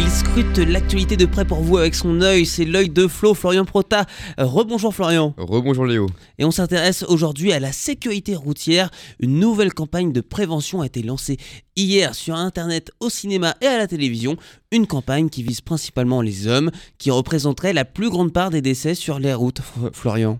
Il scrute l'actualité de près pour vous avec son œil, c'est l'œil de Flo, Florian Prota. Rebonjour Florian. Rebonjour Léo. Et on s'intéresse aujourd'hui à la sécurité routière. Une nouvelle campagne de prévention a été lancée hier sur Internet, au cinéma et à la télévision. Une campagne qui vise principalement les hommes, qui représenterait la plus grande part des décès sur les routes, Florian.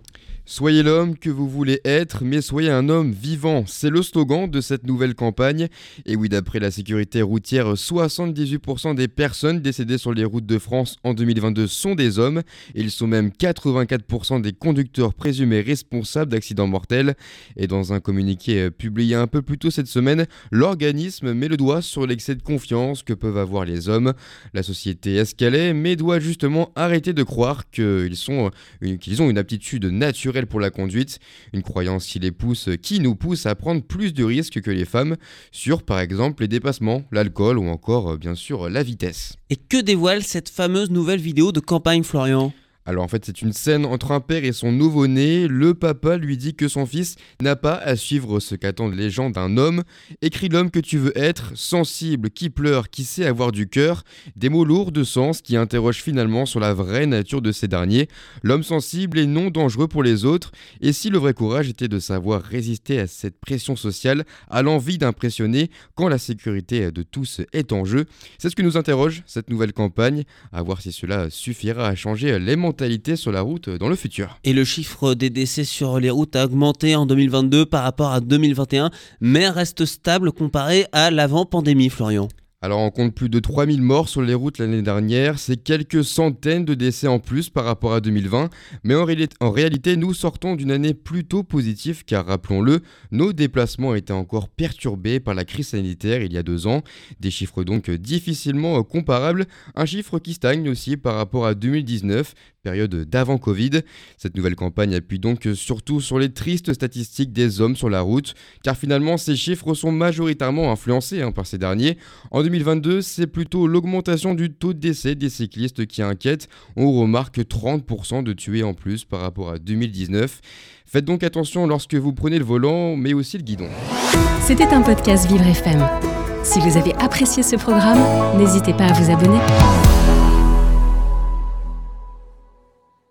Soyez l'homme que vous voulez être, mais soyez un homme vivant. C'est le slogan de cette nouvelle campagne. Et oui, d'après la sécurité routière, 78% des personnes décédées sur les routes de France en 2022 sont des hommes. Ils sont même 84% des conducteurs présumés responsables d'accidents mortels. Et dans un communiqué euh, publié un peu plus tôt cette semaine, l'organisme met le doigt sur l'excès de confiance que peuvent avoir les hommes. La société escalait, mais doit justement arrêter de croire une- qu'ils ont une aptitude naturelle pour la conduite, une croyance qui les pousse, qui nous pousse à prendre plus de risques que les femmes sur par exemple les dépassements, l'alcool ou encore euh, bien sûr la vitesse. Et que dévoile cette fameuse nouvelle vidéo de campagne, Florian? Alors en fait c'est une scène entre un père et son nouveau-né, le papa lui dit que son fils n'a pas à suivre ce qu'attendent les gens d'un homme, écris l'homme que tu veux être, sensible, qui pleure, qui sait avoir du cœur, des mots lourds de sens qui interrogent finalement sur la vraie nature de ces derniers, l'homme sensible est non dangereux pour les autres, et si le vrai courage était de savoir résister à cette pression sociale, à l'envie d'impressionner quand la sécurité de tous est en jeu, c'est ce que nous interroge cette nouvelle campagne, à voir si cela suffira à changer les mentalités sur la route dans le futur. Et le chiffre des décès sur les routes a augmenté en 2022 par rapport à 2021, mais reste stable comparé à l'avant-pandémie, Florian. Alors on compte plus de 3000 morts sur les routes l'année dernière, c'est quelques centaines de décès en plus par rapport à 2020, mais en, en réalité nous sortons d'une année plutôt positive car rappelons-le, nos déplacements étaient encore perturbés par la crise sanitaire il y a deux ans, des chiffres donc difficilement comparables, un chiffre qui stagne aussi par rapport à 2019, période d'avant Covid. Cette nouvelle campagne appuie donc surtout sur les tristes statistiques des hommes sur la route, car finalement ces chiffres sont majoritairement influencés hein, par ces derniers. 2022, c'est plutôt l'augmentation du taux de décès des cyclistes qui inquiète. On remarque 30% de tués en plus par rapport à 2019. Faites donc attention lorsque vous prenez le volant, mais aussi le guidon. C'était un podcast Vivre FM. Si vous avez apprécié ce programme, n'hésitez pas à vous abonner.